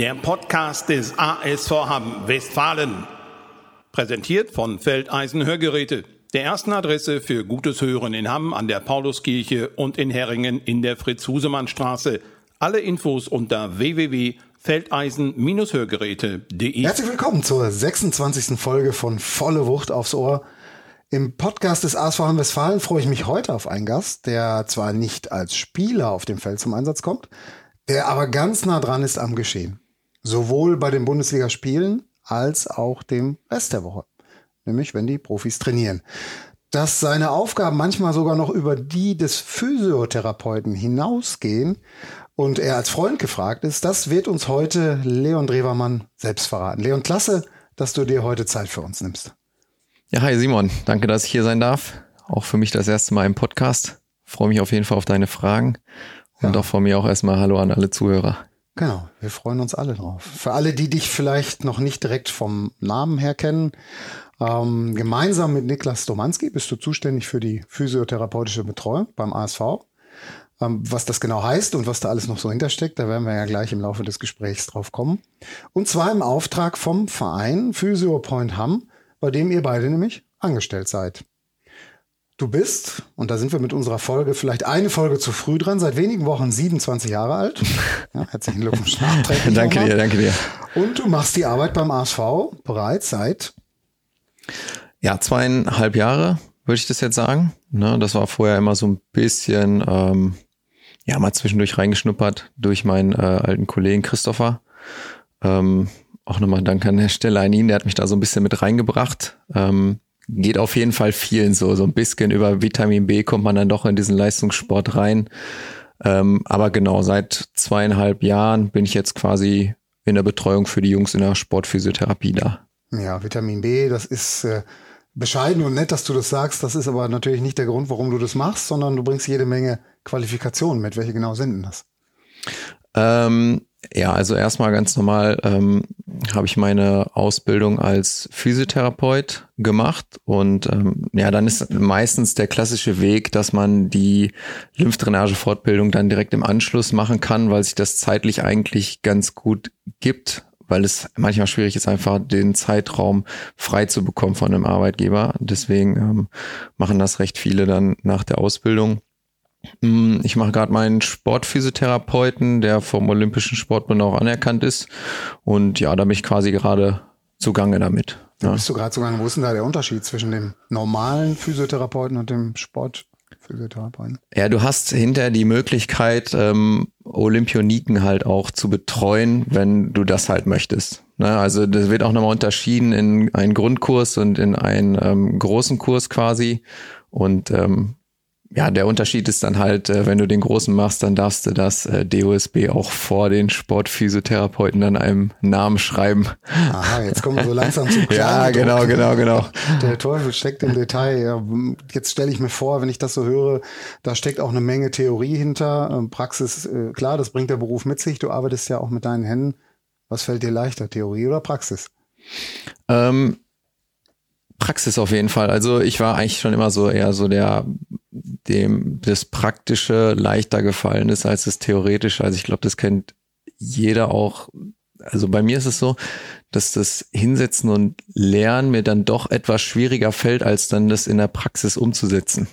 Der Podcast des ASV Hamm Westfalen. Präsentiert von Feldeisen Hörgeräte. Der ersten Adresse für gutes Hören in Hamm an der Pauluskirche und in Herringen in der Fritz-Husemann-Straße. Alle Infos unter www.feldeisen-hörgeräte.de. Herzlich willkommen zur 26. Folge von Volle Wucht aufs Ohr. Im Podcast des ASV Hamm Westfalen freue ich mich heute auf einen Gast, der zwar nicht als Spieler auf dem Feld zum Einsatz kommt, der aber ganz nah dran ist am Geschehen. Sowohl bei den Bundesligaspielen als auch dem Rest der Woche. Nämlich, wenn die Profis trainieren. Dass seine Aufgaben manchmal sogar noch über die des Physiotherapeuten hinausgehen und er als Freund gefragt ist, das wird uns heute Leon Drewermann selbst verraten. Leon, klasse, dass du dir heute Zeit für uns nimmst. Ja, hi Simon, danke, dass ich hier sein darf. Auch für mich das erste Mal im Podcast. Freue mich auf jeden Fall auf deine Fragen und ja. auch von mir auch erstmal Hallo an alle Zuhörer. Genau, wir freuen uns alle drauf. Für alle, die dich vielleicht noch nicht direkt vom Namen her kennen, ähm, gemeinsam mit Niklas Domanski bist du zuständig für die physiotherapeutische Betreuung beim ASV. Ähm, was das genau heißt und was da alles noch so hintersteckt, da werden wir ja gleich im Laufe des Gesprächs drauf kommen. Und zwar im Auftrag vom Verein Physio Point Hamm, bei dem ihr beide nämlich angestellt seid. Du bist, und da sind wir mit unserer Folge vielleicht eine Folge zu früh dran, seit wenigen Wochen 27 Jahre alt. Ja, herzlichen Glückwunsch danke dir, danke dir. Und du machst die Arbeit beim ASV bereits seit? Ja, zweieinhalb Jahre, würde ich das jetzt sagen. Ne, das war vorher immer so ein bisschen, ähm, ja, mal zwischendurch reingeschnuppert durch meinen äh, alten Kollegen Christopher. Ähm, auch nochmal Dank an der Stelle an ihn, der hat mich da so ein bisschen mit reingebracht. Ähm, geht auf jeden Fall vielen so. So ein bisschen über Vitamin B kommt man dann doch in diesen Leistungssport rein. Ähm, aber genau, seit zweieinhalb Jahren bin ich jetzt quasi in der Betreuung für die Jungs in der Sportphysiotherapie da. Ja, Vitamin B, das ist äh, bescheiden und nett, dass du das sagst. Das ist aber natürlich nicht der Grund, warum du das machst, sondern du bringst jede Menge Qualifikationen mit. Welche genau sind denn das? Ähm, ja, also erstmal ganz normal ähm, habe ich meine Ausbildung als Physiotherapeut gemacht und ähm, ja, dann ist meistens der klassische Weg, dass man die Lymphdrainage-Fortbildung dann direkt im Anschluss machen kann, weil sich das zeitlich eigentlich ganz gut gibt, weil es manchmal schwierig ist, einfach den Zeitraum frei zu bekommen von einem Arbeitgeber. Deswegen ähm, machen das recht viele dann nach der Ausbildung. Mm, ich mache gerade meinen Sportphysiotherapeuten, der vom Olympischen Sportbund auch anerkannt ist. Und ja, da bin ich quasi gerade zugange damit. Da ja. bist du gerade zugange. Wo ist denn da der Unterschied zwischen dem normalen Physiotherapeuten und dem Sportphysiotherapeuten? Ja, du hast hinterher die Möglichkeit, ähm, Olympioniken halt auch zu betreuen, wenn du das halt möchtest. Ne? Also das wird auch nochmal unterschieden in einen Grundkurs und in einen ähm, großen Kurs quasi. Und ähm, ja, der Unterschied ist dann halt, äh, wenn du den großen machst, dann darfst du das äh, DOSB auch vor den Sportphysiotherapeuten dann einem Namen schreiben. Aha, jetzt kommen wir so langsam zum Ja, genau, genau, genau. Der Teufel steckt im Detail. Jetzt stelle ich mir vor, wenn ich das so höre, da steckt auch eine Menge Theorie hinter. Ähm, Praxis, äh, klar, das bringt der Beruf mit sich. Du arbeitest ja auch mit deinen Händen. Was fällt dir leichter, Theorie oder Praxis? Ähm, Praxis auf jeden Fall. Also ich war eigentlich schon immer so eher so der, dem das Praktische leichter gefallen ist als das Theoretische. Also ich glaube, das kennt jeder auch. Also bei mir ist es so, dass das Hinsetzen und Lernen mir dann doch etwas schwieriger fällt, als dann das in der Praxis umzusetzen.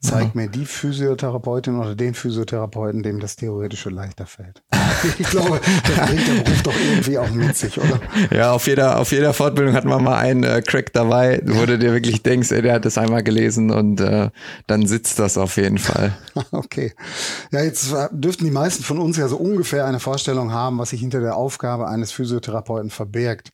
Zeig mir die Physiotherapeutin oder den Physiotherapeuten, dem das Theoretische leichter fällt. ich glaube, das bringt der Beruf doch irgendwie auch mit sich, oder? Ja, auf jeder, auf jeder Fortbildung hat man mal einen äh, Crack dabei, wo du dir wirklich denkst, ey, der hat das einmal gelesen und äh, dann sitzt das auf jeden Fall. okay. Ja, jetzt äh, dürften die meisten von uns ja so ungefähr eine Vorstellung haben, was sich hinter der Aufgabe eines Physiotherapeuten verbirgt.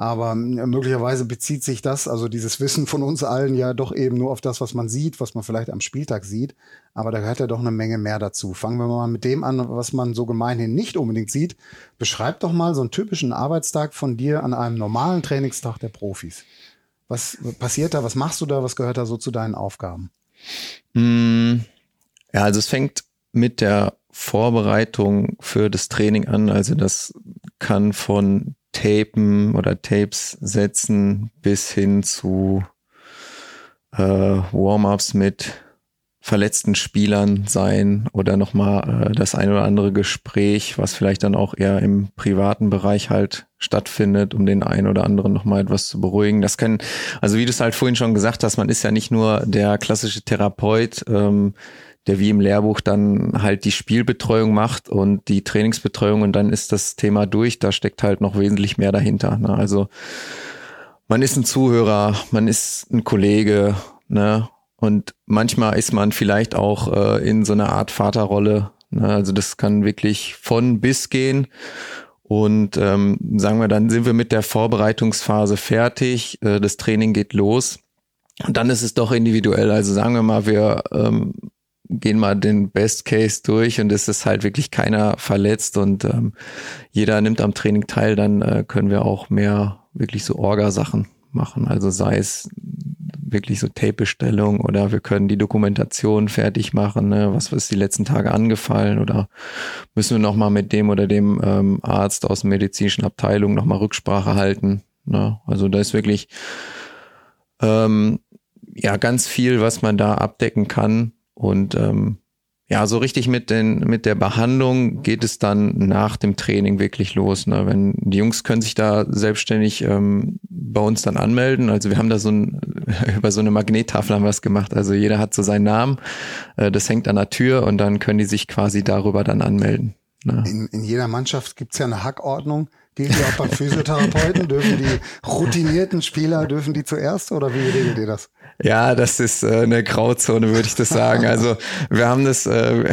Aber möglicherweise bezieht sich das, also dieses Wissen von uns allen ja doch eben nur auf das, was man sieht, was man vielleicht am Spieltag sieht. Aber da gehört ja doch eine Menge mehr dazu. Fangen wir mal mit dem an, was man so gemeinhin nicht unbedingt sieht. Beschreib doch mal so einen typischen Arbeitstag von dir an einem normalen Trainingstag der Profis. Was passiert da? Was machst du da? Was gehört da so zu deinen Aufgaben? Mm, ja, also es fängt mit der Vorbereitung für das Training an. Also das kann von Tapen oder Tapes setzen bis hin zu äh, Warm-ups mit verletzten Spielern sein oder nochmal äh, das ein oder andere Gespräch, was vielleicht dann auch eher im privaten Bereich halt stattfindet, um den einen oder anderen nochmal etwas zu beruhigen. Das können, also wie du es halt vorhin schon gesagt hast, man ist ja nicht nur der klassische Therapeut, ähm, der wie im Lehrbuch dann halt die Spielbetreuung macht und die Trainingsbetreuung und dann ist das Thema durch. Da steckt halt noch wesentlich mehr dahinter. Ne? Also man ist ein Zuhörer, man ist ein Kollege, ne? Und manchmal ist man vielleicht auch äh, in so einer Art Vaterrolle. Ne? Also das kann wirklich von bis gehen. Und ähm, sagen wir, dann sind wir mit der Vorbereitungsphase fertig, äh, das Training geht los. Und dann ist es doch individuell. Also sagen wir mal, wir ähm, gehen mal den Best Case durch und es ist halt wirklich keiner verletzt und ähm, jeder nimmt am Training teil, dann äh, können wir auch mehr wirklich so Orga-Sachen machen. Also sei es wirklich so Tape-Bestellung oder wir können die Dokumentation fertig machen, ne? was ist die letzten Tage angefallen oder müssen wir nochmal mit dem oder dem ähm, Arzt aus der medizinischen Abteilung nochmal Rücksprache halten. Ne? Also da ist wirklich ähm, ja ganz viel, was man da abdecken kann und ähm, ja, so richtig mit den mit der Behandlung geht es dann nach dem Training wirklich los. Ne? Wenn die Jungs können sich da selbstständig ähm, bei uns dann anmelden. Also wir haben da so ein über so eine Magnettafel haben wir es gemacht. Also jeder hat so seinen Namen. Äh, das hängt an der Tür und dann können die sich quasi darüber dann anmelden. Ne? In, in jeder Mannschaft gibt's ja eine Hackordnung. Gilt die auch beim Physiotherapeuten? dürfen die routinierten Spieler, dürfen die zuerst oder wie regelt ihr das? Ja, das ist äh, eine Grauzone, würde ich das sagen. Also wir haben das, äh,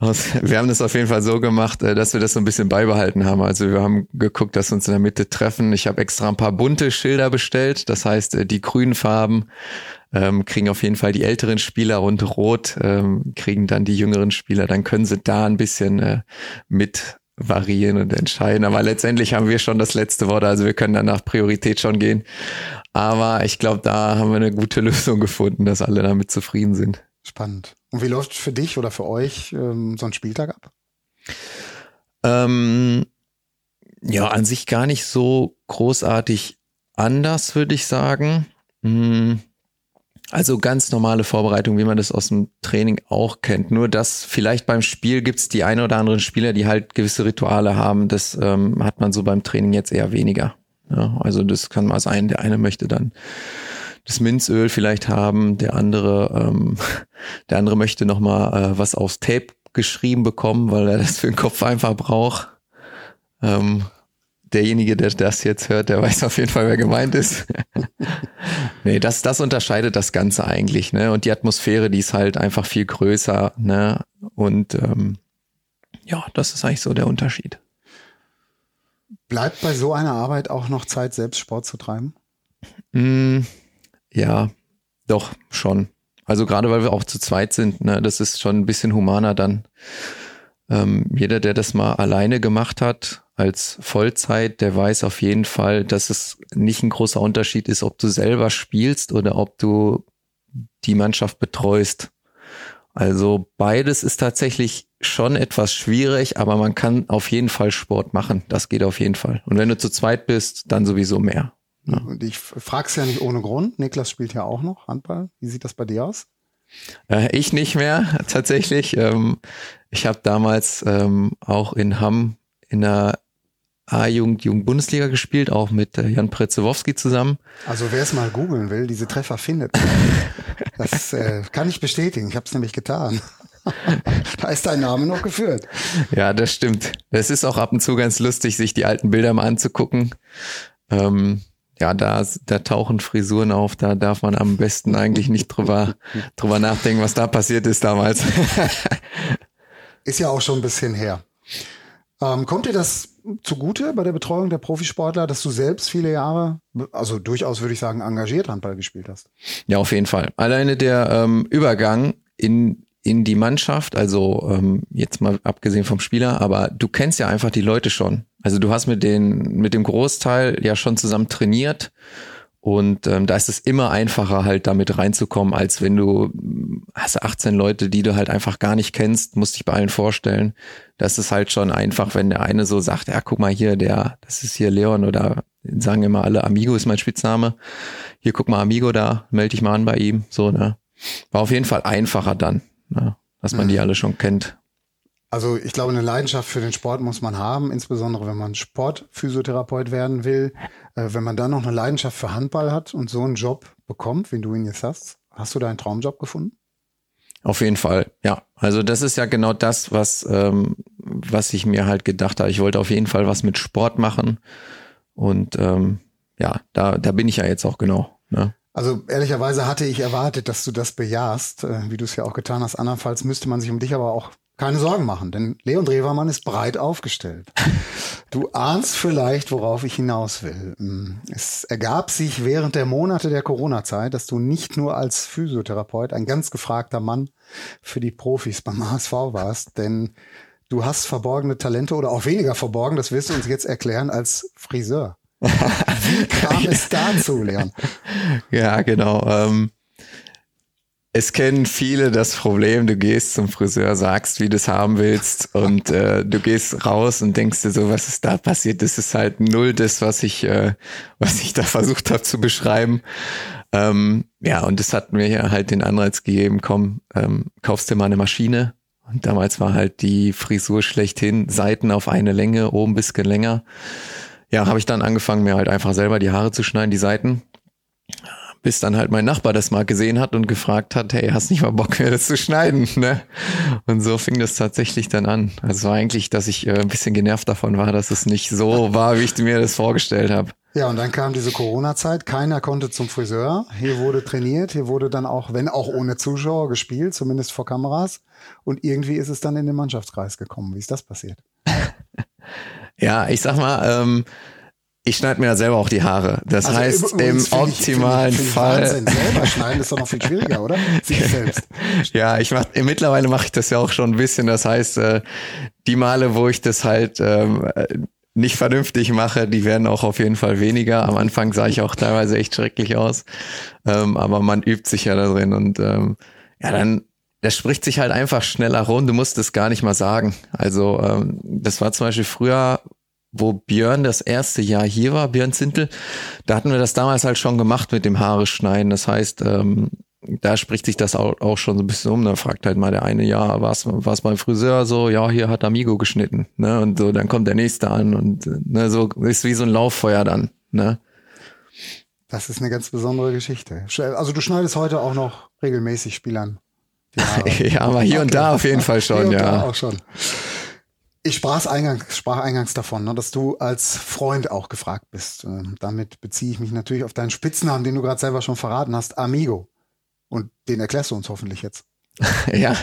aus, wir haben das auf jeden Fall so gemacht, äh, dass wir das so ein bisschen beibehalten haben. Also wir haben geguckt, dass wir uns in der Mitte treffen. Ich habe extra ein paar bunte Schilder bestellt. Das heißt, äh, die grünen Farben ähm, kriegen auf jeden Fall die älteren Spieler und rot ähm, kriegen dann die jüngeren Spieler. Dann können sie da ein bisschen äh, mit variieren und entscheiden. Aber letztendlich haben wir schon das letzte Wort. Also wir können dann nach Priorität schon gehen. Aber ich glaube, da haben wir eine gute Lösung gefunden, dass alle damit zufrieden sind. Spannend. Und wie läuft für dich oder für euch ähm, so ein Spieltag ab? Ähm, ja, an sich gar nicht so großartig anders, würde ich sagen. Hm. Also ganz normale Vorbereitung, wie man das aus dem Training auch kennt. Nur dass vielleicht beim Spiel gibt's die eine oder anderen Spieler, die halt gewisse Rituale haben. Das ähm, hat man so beim Training jetzt eher weniger. Ja, also das kann mal sein, der eine möchte dann das Minzöl vielleicht haben, der andere, ähm, der andere möchte noch mal äh, was aufs Tape geschrieben bekommen, weil er das für den Kopf einfach braucht. Ähm, derjenige, der das jetzt hört, der weiß auf jeden Fall, wer gemeint ist. nee, das, das unterscheidet das Ganze eigentlich, ne? Und die Atmosphäre, die ist halt einfach viel größer, ne? Und ähm, ja, das ist eigentlich so der Unterschied. Bleibt bei so einer Arbeit auch noch Zeit, selbst Sport zu treiben? Mm, ja, doch, schon. Also gerade weil wir auch zu zweit sind, ne, das ist schon ein bisschen humaner dann. Ähm, jeder, der das mal alleine gemacht hat, als Vollzeit, der weiß auf jeden Fall, dass es nicht ein großer Unterschied ist, ob du selber spielst oder ob du die Mannschaft betreust. Also beides ist tatsächlich schon etwas schwierig, aber man kann auf jeden Fall Sport machen. Das geht auf jeden Fall. Und wenn du zu zweit bist, dann sowieso mehr. Ja. Und ich frag's ja nicht ohne Grund. Niklas spielt ja auch noch Handball. Wie sieht das bei dir aus? Äh, ich nicht mehr, tatsächlich. Ähm, ich habe damals ähm, auch in Hamm in der A-Jugend, Jugend-Bundesliga gespielt, auch mit äh, Jan Pretzewowski zusammen. Also wer es mal googeln will, diese Treffer findet. das äh, kann ich bestätigen. Ich habe es nämlich getan. da ist dein Name noch geführt. Ja, das stimmt. Es ist auch ab und zu ganz lustig, sich die alten Bilder mal anzugucken. Ähm, ja, da, da tauchen Frisuren auf, da darf man am besten eigentlich nicht drüber, drüber nachdenken, was da passiert ist damals. ist ja auch schon ein bisschen her. Ähm, kommt dir das zugute bei der Betreuung der Profisportler, dass du selbst viele Jahre, also durchaus würde ich sagen, engagiert Handball gespielt hast? Ja, auf jeden Fall. Alleine der ähm, Übergang in in die Mannschaft, also ähm, jetzt mal abgesehen vom Spieler, aber du kennst ja einfach die Leute schon. Also du hast mit den mit dem Großteil ja schon zusammen trainiert und ähm, da ist es immer einfacher, halt damit reinzukommen, als wenn du hast 18 Leute, die du halt einfach gar nicht kennst, musst dich bei allen vorstellen. Das ist halt schon einfach, wenn der eine so sagt, ja, guck mal hier, der, das ist hier Leon oder sagen immer alle, Amigo ist mein Spitzname. Hier guck mal, Amigo da, melde dich mal an bei ihm, so, ne? war auf jeden Fall einfacher dann, ne? dass man die alle schon kennt. Also ich glaube, eine Leidenschaft für den Sport muss man haben, insbesondere wenn man Sportphysiotherapeut werden will. Äh, wenn man dann noch eine Leidenschaft für Handball hat und so einen Job bekommt, wie du ihn jetzt hast, hast du deinen Traumjob gefunden? Auf jeden Fall, ja. Also das ist ja genau das, was, ähm, was ich mir halt gedacht habe. Ich wollte auf jeden Fall was mit Sport machen. Und ähm, ja, da, da bin ich ja jetzt auch genau. Ne? Also ehrlicherweise hatte ich erwartet, dass du das bejahst, äh, wie du es ja auch getan hast. Andernfalls müsste man sich um dich aber auch keine Sorgen machen, denn Leon Drewermann ist breit aufgestellt. Du ahnst vielleicht, worauf ich hinaus will. Hm, es ergab sich während der Monate der Corona-Zeit, dass du nicht nur als Physiotherapeut ein ganz gefragter Mann für die Profis beim HSV warst, denn du hast verborgene Talente oder auch weniger verborgen, das wirst du uns jetzt erklären, als Friseur. Wie kam es dazu, Leon? Ja, genau. Ähm, es kennen viele das Problem, du gehst zum Friseur, sagst, wie du es haben willst und äh, du gehst raus und denkst dir so, was ist da passiert? Das ist halt null das, was ich, äh, was ich da versucht habe zu beschreiben. Ähm, ja, und das hat mir ja halt den Anreiz gegeben, komm, ähm, kaufst dir mal eine Maschine. Und damals war halt die Frisur schlechthin, Seiten auf eine Länge, oben bisschen länger. Ja, habe ich dann angefangen, mir halt einfach selber die Haare zu schneiden, die Seiten bis dann halt mein Nachbar das mal gesehen hat und gefragt hat, hey, hast nicht mal Bock mir das zu schneiden, ne? Und so fing das tatsächlich dann an. Also war eigentlich, dass ich äh, ein bisschen genervt davon war, dass es nicht so war, wie ich mir das vorgestellt habe. Ja, und dann kam diese Corona-Zeit. Keiner konnte zum Friseur. Hier wurde trainiert. Hier wurde dann auch, wenn auch ohne Zuschauer, gespielt, zumindest vor Kameras. Und irgendwie ist es dann in den Mannschaftskreis gekommen. Wie ist das passiert? ja, ich sag mal, ähm, ich schneide mir ja selber auch die Haare. Das also heißt, im optimalen ich, ich, Fall. Wahnsinn. Selber schneiden ist doch noch viel schwieriger, oder? Sich selbst. ja, ich mach, mittlerweile mache ich das ja auch schon ein bisschen. Das heißt, äh, die Male, wo ich das halt ähm, nicht vernünftig mache, die werden auch auf jeden Fall weniger. Am Anfang sah ich auch teilweise echt schrecklich aus. Ähm, aber man übt sich ja da drin und ähm, ja, dann das spricht sich halt einfach schneller rund. Du musst es gar nicht mal sagen. Also ähm, das war zum Beispiel früher wo Björn das erste Jahr hier war, Björn Zintel, da hatten wir das damals halt schon gemacht mit dem Haare schneiden. Das heißt, ähm, da spricht sich das auch, auch schon so ein bisschen um. Da fragt halt mal der eine, ja, was was beim Friseur so, ja, hier hat Amigo geschnitten, ne? Und so, dann kommt der nächste an und ne, so ist wie so ein Lauffeuer dann, ne? Das ist eine ganz besondere Geschichte. Also du schneidest heute auch noch regelmäßig Spielern. ja, aber hier okay. und da auf jeden Fall schon, ja. Auch schon. Ich sprach eingangs, sprach eingangs davon, ne, dass du als Freund auch gefragt bist. Ähm, damit beziehe ich mich natürlich auf deinen Spitznamen, den du gerade selber schon verraten hast, Amigo. Und den erklärst du uns hoffentlich jetzt. ja,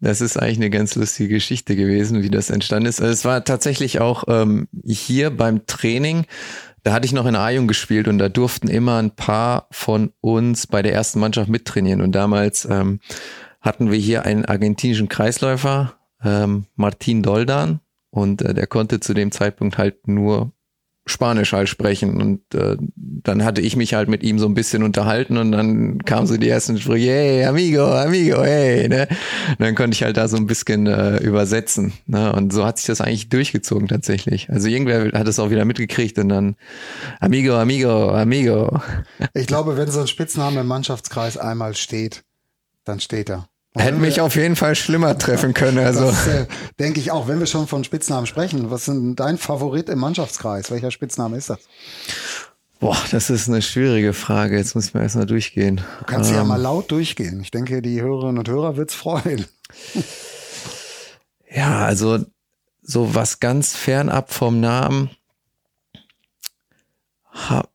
das ist eigentlich eine ganz lustige Geschichte gewesen, wie das entstanden ist. Also es war tatsächlich auch ähm, hier beim Training, da hatte ich noch in Ajung gespielt und da durften immer ein paar von uns bei der ersten Mannschaft mittrainieren. Und damals ähm, hatten wir hier einen argentinischen Kreisläufer, ähm, Martin Doldan und äh, der konnte zu dem Zeitpunkt halt nur Spanisch halt sprechen und äh, dann hatte ich mich halt mit ihm so ein bisschen unterhalten und dann kamen so die ersten Sprüche, hey, amigo, amigo, hey, ne? Und dann konnte ich halt da so ein bisschen äh, übersetzen, ne? Und so hat sich das eigentlich durchgezogen tatsächlich. Also irgendwer hat es auch wieder mitgekriegt und dann amigo, amigo, amigo. Ich glaube, wenn so ein Spitzname im Mannschaftskreis einmal steht, dann steht er. Hätte mich auf jeden Fall schlimmer treffen können. Also. Das äh, denke ich auch. Wenn wir schon von Spitznamen sprechen, was ist denn dein Favorit im Mannschaftskreis? Welcher Spitzname ist das? Boah, das ist eine schwierige Frage. Jetzt müssen wir erstmal durchgehen. Du kannst ähm, ja mal laut durchgehen. Ich denke, die Hörerinnen und Hörer wird's freuen. ja, also so was ganz fernab vom Namen.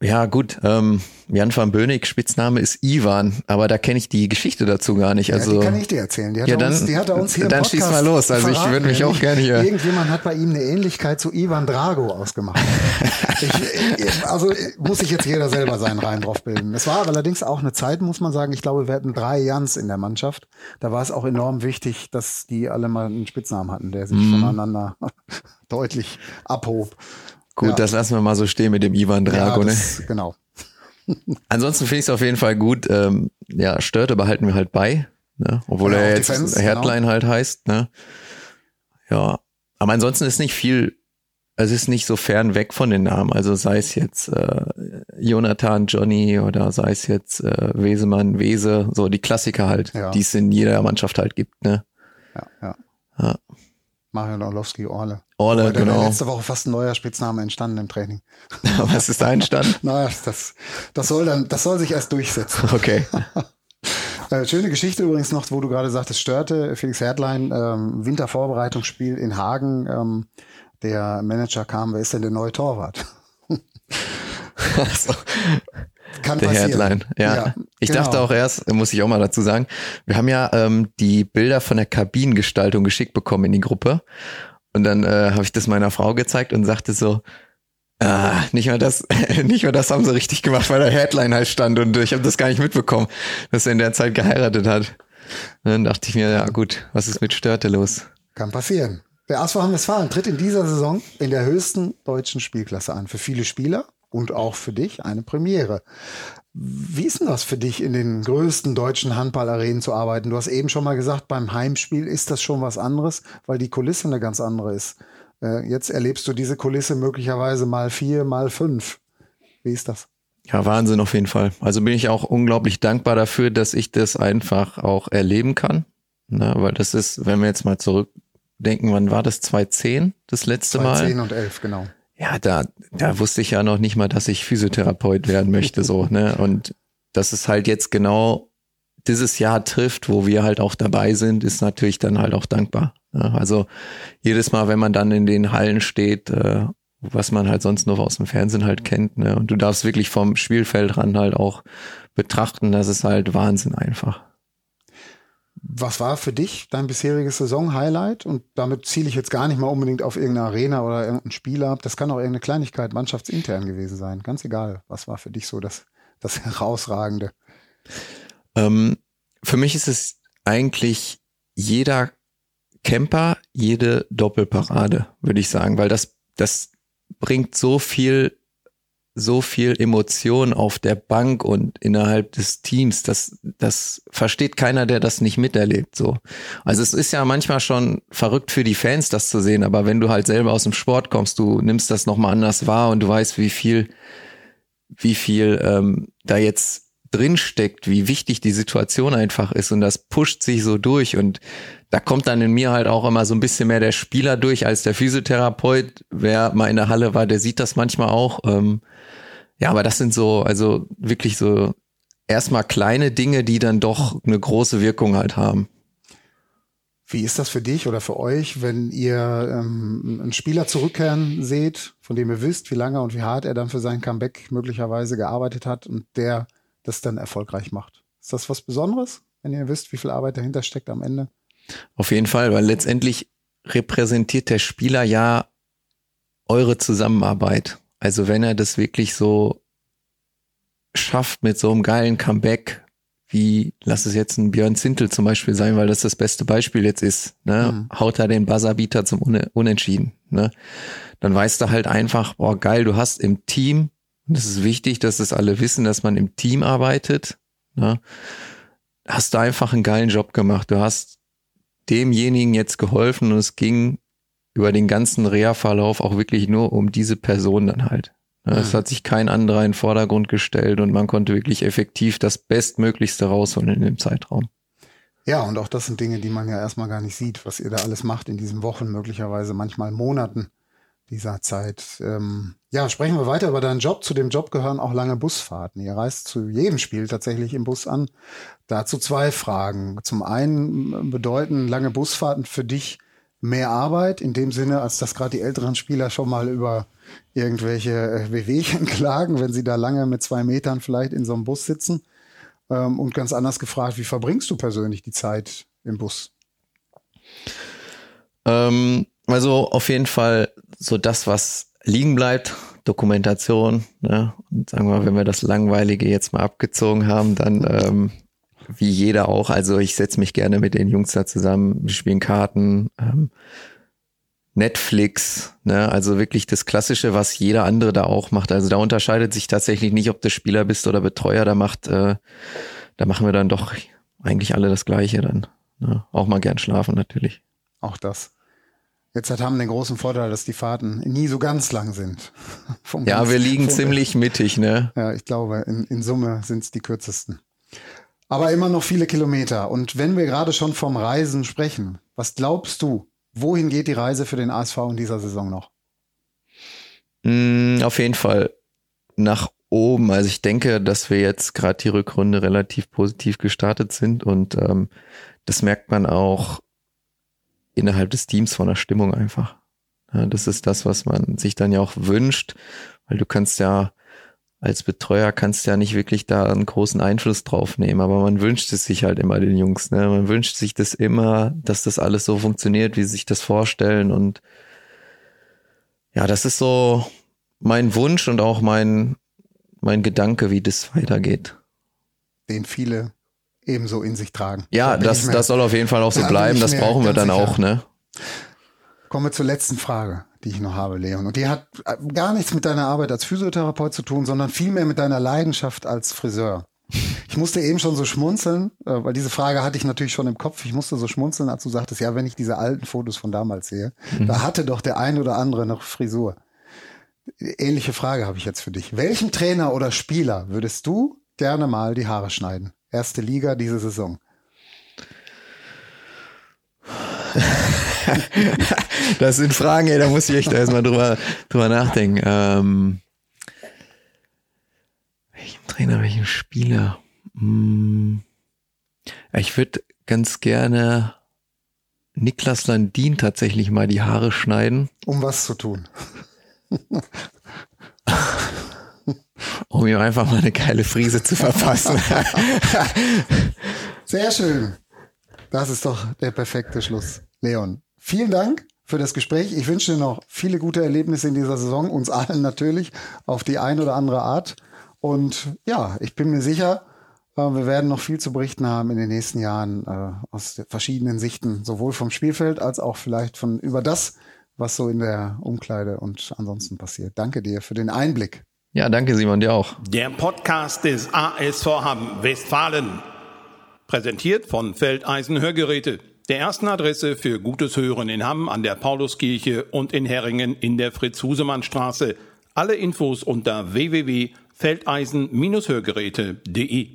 Ja, gut. Ähm, Jan van Bönig, Spitzname ist Ivan, aber da kenne ich die Geschichte dazu gar nicht. Also, ja, die kann ich dir erzählen. Die hat, ja, dann, uns, die hat er uns hier Dann schieß mal los. Also ich würde mich auch gerne hier. Irgendjemand hat bei ihm eine Ähnlichkeit zu Ivan Drago ausgemacht. ich, also muss sich jetzt jeder selber seinen Rein drauf bilden. Es war allerdings auch eine Zeit, muss man sagen. Ich glaube, wir hatten drei Jans in der Mannschaft. Da war es auch enorm wichtig, dass die alle mal einen Spitznamen hatten, der sich mm. voneinander deutlich abhob. Gut, ja. das lassen wir mal so stehen mit dem Ivan Drago. Ja, das, ne? Genau. Ansonsten finde ich es auf jeden Fall gut. Ähm, ja, Störte behalten wir halt bei, ne? obwohl ja, er jetzt Defense, Headline genau. halt heißt. Ne? Ja, aber ansonsten ist nicht viel es ist nicht so fern weg von den Namen. Also sei es jetzt äh, Jonathan, Johnny oder sei es jetzt äh, Wesemann, Wese, so die Klassiker halt, ja. die es in jeder Mannschaft halt gibt. Ne? Ja, ja. ja. Marian Orlowski, Orle. Orle, der genau. letzte Woche fast ein neuer Spitzname entstanden im Training. Was ist da entstanden? naja, das, das soll dann, das soll sich erst durchsetzen. Okay. Äh, schöne Geschichte übrigens noch, wo du gerade sagtest, störte Felix Herdlein, ähm, Wintervorbereitungsspiel in Hagen. Ähm, der Manager kam, wer ist denn der neue Torwart? so. Kann der passieren. Headline, ja. ja ich genau. dachte auch erst, muss ich auch mal dazu sagen, wir haben ja ähm, die Bilder von der Kabinengestaltung geschickt bekommen in die Gruppe. Und dann äh, habe ich das meiner Frau gezeigt und sagte so, ah, nicht mal das, nicht mal das haben sie richtig gemacht, weil der Headline halt stand und ich habe das gar nicht mitbekommen, dass er in der Zeit geheiratet hat. Und dann dachte ich mir, ja gut, was ist mit Störte los? Kann passieren. Der ASV Westfalen tritt in dieser Saison in der höchsten deutschen Spielklasse an. Für viele Spieler und auch für dich eine Premiere. Wie ist denn das für dich, in den größten deutschen Handballarenen zu arbeiten? Du hast eben schon mal gesagt, beim Heimspiel ist das schon was anderes, weil die Kulisse eine ganz andere ist. Äh, jetzt erlebst du diese Kulisse möglicherweise mal vier, mal fünf. Wie ist das? Ja, Wahnsinn auf jeden Fall. Also bin ich auch unglaublich dankbar dafür, dass ich das einfach auch erleben kann. Na, weil das ist, wenn wir jetzt mal zurückdenken, wann war das? 2010 das letzte 2010 Mal? 2010 und 11, genau ja, da, da wusste ich ja noch nicht mal, dass ich Physiotherapeut werden möchte, so, ne? Und dass es halt jetzt genau dieses Jahr trifft, wo wir halt auch dabei sind, ist natürlich dann halt auch dankbar. Ne? Also jedes Mal, wenn man dann in den Hallen steht, äh, was man halt sonst nur aus dem Fernsehen halt kennt, ne? Und du darfst wirklich vom Spielfeld ran halt auch betrachten, das ist halt Wahnsinn einfach. Was war für dich dein bisheriges Saison-Highlight? Und damit ziele ich jetzt gar nicht mal unbedingt auf irgendeine Arena oder irgendeinen Spieler ab. Das kann auch irgendeine Kleinigkeit mannschaftsintern gewesen sein. Ganz egal. Was war für dich so das, das Herausragende? Ähm, für mich ist es eigentlich jeder Camper, jede Doppelparade, würde ich sagen, weil das, das bringt so viel so viel Emotion auf der Bank und innerhalb des Teams, das, das versteht keiner, der das nicht miterlebt, so. Also es ist ja manchmal schon verrückt für die Fans, das zu sehen, aber wenn du halt selber aus dem Sport kommst, du nimmst das nochmal anders wahr und du weißt, wie viel, wie viel ähm, da jetzt drin steckt, wie wichtig die Situation einfach ist und das pusht sich so durch und da kommt dann in mir halt auch immer so ein bisschen mehr der Spieler durch als der Physiotherapeut. Wer mal in der Halle war, der sieht das manchmal auch. Ähm, ja, aber das sind so, also wirklich so erstmal kleine Dinge, die dann doch eine große Wirkung halt haben. Wie ist das für dich oder für euch, wenn ihr ähm, einen Spieler zurückkehren seht, von dem ihr wisst, wie lange und wie hart er dann für sein Comeback möglicherweise gearbeitet hat und der das dann erfolgreich macht? Ist das was Besonderes, wenn ihr wisst, wie viel Arbeit dahinter steckt am Ende? Auf jeden Fall, weil letztendlich repräsentiert der Spieler ja eure Zusammenarbeit. Also wenn er das wirklich so schafft mit so einem geilen Comeback, wie, lass es jetzt ein Björn Zintel zum Beispiel sein, weil das das beste Beispiel jetzt ist, ne? Mhm. Haut er den Buzzerbeater zum Unentschieden, ne? Dann weißt du halt einfach, boah, geil, du hast im Team, das ist wichtig, dass das alle wissen, dass man im Team arbeitet, ne? Hast du einfach einen geilen Job gemacht. Du hast demjenigen jetzt geholfen und es ging über den ganzen Reha-Verlauf auch wirklich nur um diese Person dann halt. Es hat sich kein anderer in den Vordergrund gestellt und man konnte wirklich effektiv das Bestmöglichste rausholen in dem Zeitraum. Ja, und auch das sind Dinge, die man ja erstmal gar nicht sieht, was ihr da alles macht in diesen Wochen, möglicherweise manchmal Monaten dieser Zeit. Ähm, ja, sprechen wir weiter über deinen Job. Zu dem Job gehören auch lange Busfahrten. Ihr reist zu jedem Spiel tatsächlich im Bus an. Dazu zwei Fragen. Zum einen bedeuten lange Busfahrten für dich mehr Arbeit in dem Sinne, als dass gerade die älteren Spieler schon mal über irgendwelche äh, Wehwehchen klagen, wenn sie da lange mit zwei Metern vielleicht in so einem Bus sitzen. Ähm, und ganz anders gefragt, wie verbringst du persönlich die Zeit im Bus? Ähm, also auf jeden Fall so das, was liegen bleibt, Dokumentation. Ne? Und sagen wir, wenn wir das Langweilige jetzt mal abgezogen haben, dann ähm, wie jeder auch. Also ich setze mich gerne mit den Jungs da zusammen, wir spielen Karten, ähm, Netflix, ne? also wirklich das Klassische, was jeder andere da auch macht. Also da unterscheidet sich tatsächlich nicht, ob du Spieler bist oder Betreuer. Da macht, äh, da machen wir dann doch eigentlich alle das Gleiche dann. Ne? Auch mal gern schlafen natürlich. Auch das. Jetzt hat haben den großen Vorteil, dass die Fahrten nie so ganz lang sind. ja, ganz, wir liegen ziemlich mittig, ne? Ja, ich glaube, in, in Summe sind es die kürzesten. Aber immer noch viele Kilometer. Und wenn wir gerade schon vom Reisen sprechen, was glaubst du, wohin geht die Reise für den ASV in dieser Saison noch? Mm, auf jeden Fall nach oben. Also ich denke, dass wir jetzt gerade die Rückrunde relativ positiv gestartet sind und ähm, das merkt man auch innerhalb des Teams von der Stimmung einfach. Ja, das ist das, was man sich dann ja auch wünscht, weil du kannst ja als Betreuer kannst ja nicht wirklich da einen großen Einfluss drauf nehmen, aber man wünscht es sich halt immer den Jungs. Ne? Man wünscht sich das immer, dass das alles so funktioniert, wie sie sich das vorstellen. Und ja, das ist so mein Wunsch und auch mein, mein Gedanke, wie das weitergeht. Den viele ebenso in sich tragen. Ja, da das, das soll auf jeden Fall auch so bleiben. Das brauchen wir dann sicher. auch, ne? Kommen wir zur letzten Frage, die ich noch habe, Leon. Und die hat äh, gar nichts mit deiner Arbeit als Physiotherapeut zu tun, sondern vielmehr mit deiner Leidenschaft als Friseur. Ich musste eben schon so schmunzeln, äh, weil diese Frage hatte ich natürlich schon im Kopf. Ich musste so schmunzeln, als du sagtest, ja, wenn ich diese alten Fotos von damals sehe, mhm. da hatte doch der ein oder andere noch Frisur. Ähnliche Frage habe ich jetzt für dich. Welchem Trainer oder Spieler würdest du gerne mal die Haare schneiden? Erste Liga diese Saison. das sind Fragen, ey, da muss ich echt erstmal drüber, drüber nachdenken. Ähm, welchen Trainer, welchen Spieler? Hm, ich würde ganz gerne Niklas Landin tatsächlich mal die Haare schneiden. Um was zu tun? Um ihm einfach mal eine geile Frise zu verpassen. Sehr schön. Das ist doch der perfekte Schluss. Leon, vielen Dank für das Gespräch. Ich wünsche dir noch viele gute Erlebnisse in dieser Saison, uns allen natürlich, auf die eine oder andere Art. Und ja, ich bin mir sicher, äh, wir werden noch viel zu berichten haben in den nächsten Jahren äh, aus verschiedenen Sichten, sowohl vom Spielfeld als auch vielleicht von über das, was so in der Umkleide und ansonsten passiert. Danke dir für den Einblick. Ja, danke Simon, dir auch. Der Podcast des ASV Hamm Westfalen. Präsentiert von Feldeisen Hörgeräte. Der ersten Adresse für gutes Hören in Hamm an der Pauluskirche und in Herringen in der Fritz-Husemann-Straße. Alle Infos unter www.feldeisen-hörgeräte.de.